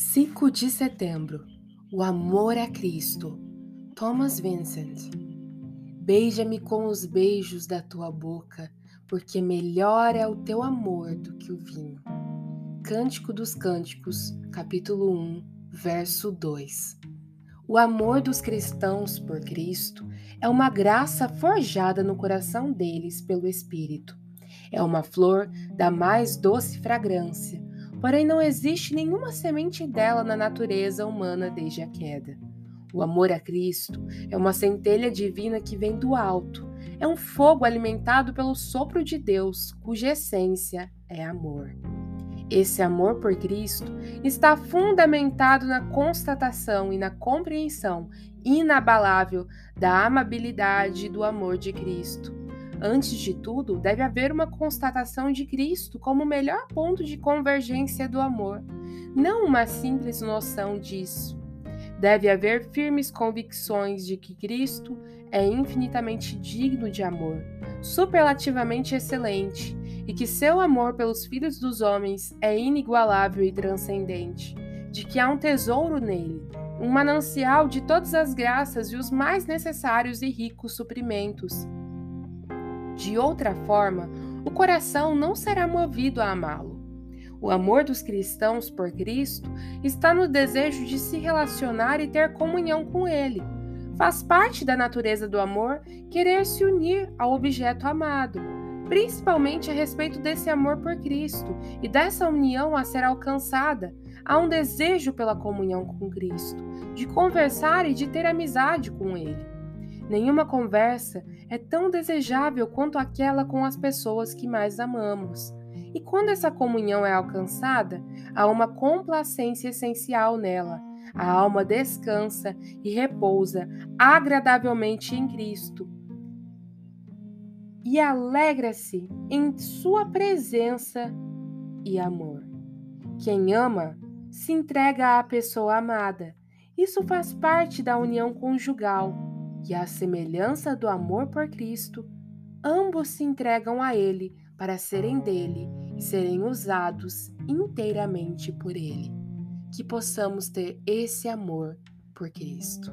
5 de setembro O amor a Cristo Thomas Vincent Beija-me com os beijos da tua boca, porque melhor é o teu amor do que o vinho. Cântico dos Cânticos, capítulo 1, verso 2. O amor dos cristãos por Cristo é uma graça forjada no coração deles pelo Espírito. É uma flor da mais doce fragrância Porém, não existe nenhuma semente dela na natureza humana desde a queda. O amor a Cristo é uma centelha divina que vem do alto. É um fogo alimentado pelo sopro de Deus, cuja essência é amor. Esse amor por Cristo está fundamentado na constatação e na compreensão inabalável da amabilidade do amor de Cristo Antes de tudo, deve haver uma constatação de Cristo como o melhor ponto de convergência do amor, não uma simples noção disso. Deve haver firmes convicções de que Cristo é infinitamente digno de amor, superlativamente excelente, e que seu amor pelos filhos dos homens é inigualável e transcendente, de que há um tesouro nele, um manancial de todas as graças e os mais necessários e ricos suprimentos de outra forma, o coração não será movido a amá-lo. O amor dos cristãos por Cristo está no desejo de se relacionar e ter comunhão com Ele. Faz parte da natureza do amor querer se unir ao objeto amado, principalmente a respeito desse amor por Cristo e dessa união a ser alcançada. Há um desejo pela comunhão com Cristo, de conversar e de ter amizade com Ele. Nenhuma conversa é tão desejável quanto aquela com as pessoas que mais amamos. E quando essa comunhão é alcançada, há uma complacência essencial nela. A alma descansa e repousa agradavelmente em Cristo e alegra-se em Sua presença e amor. Quem ama se entrega à pessoa amada. Isso faz parte da união conjugal e à semelhança do amor por Cristo, ambos se entregam a Ele para serem dele e serem usados inteiramente por Ele. Que possamos ter esse amor por Cristo.